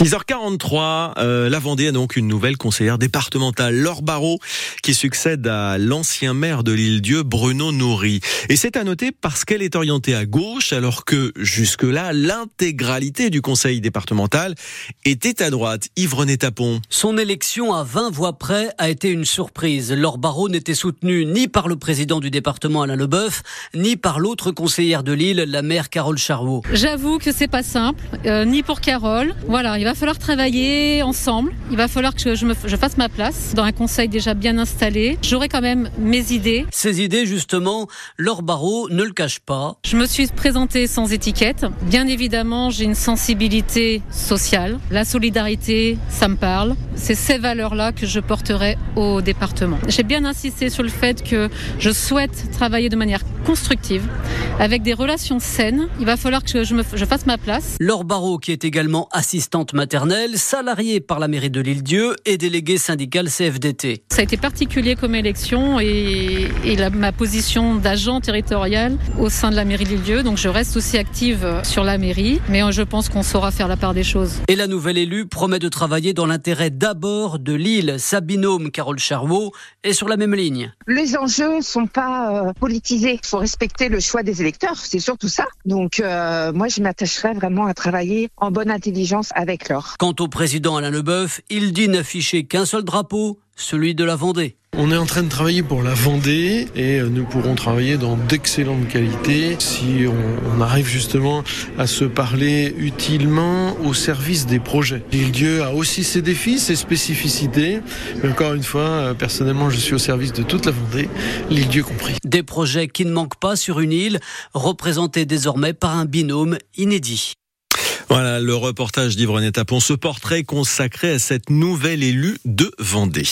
6h43, euh, la Vendée a donc une nouvelle conseillère départementale, Laure Barrault, qui succède à l'ancien maire de l'île-Dieu, Bruno Nourri. Et c'est à noter parce qu'elle est orientée à gauche, alors que jusque-là, l'intégralité du conseil départemental était à droite. Yves-René Tapon. Son élection à 20 voix près a été une surprise. Laure Barrault n'était soutenue ni par le président du département, Alain Leboeuf, ni par l'autre conseillère de l'île, la maire Carole Charvaux. J'avoue que c'est pas simple, euh, ni pour Carole. Voilà, il va falloir travailler ensemble. Il va falloir que je, me, je fasse ma place dans un conseil déjà bien installé. J'aurai quand même mes idées. Ces idées, justement, Laure Barrault ne le cache pas. Je me suis présentée sans étiquette. Bien évidemment, j'ai une sensibilité sociale. La solidarité, ça me parle. C'est ces valeurs-là que je porterai au département. J'ai bien insisté sur le fait que je souhaite travailler de manière constructive, avec des relations saines. Il va falloir que je, me, je fasse ma place. Laure Barrault, qui est également assistante maternelle, salariée par la mairie de l'île-Dieu et déléguée syndicale CFDT. Ça a été particulier comme élection et, et la, ma position d'agent territorial au sein de la mairie de l'île-Dieu. Donc je reste aussi active sur la mairie, mais je pense qu'on saura faire la part des choses. Et la nouvelle élue promet de travailler dans l'intérêt d'abord de l'île. Sa binôme Carole Charvaux est sur la même ligne. Les enjeux ne sont pas euh, politisés. Il faut respecter le choix des électeurs, c'est surtout ça. Donc euh, moi, je m'attacherai vraiment à travailler en bonne intelligence avec Laure. Quant au président Alain Leboeuf, il dit n'afficher qu'un seul drapeau, celui de la Vendée. On est en train de travailler pour la Vendée et nous pourrons travailler dans d'excellentes qualités si on, on, arrive justement à se parler utilement au service des projets. L'île-Dieu a aussi ses défis, ses spécificités, mais encore une fois, personnellement, je suis au service de toute la Vendée, l'île-Dieu compris. Des projets qui ne manquent pas sur une île, représentés désormais par un binôme inédit. Voilà le reportage d'Yves Tapon, ce portrait consacré à cette nouvelle élue de Vendée.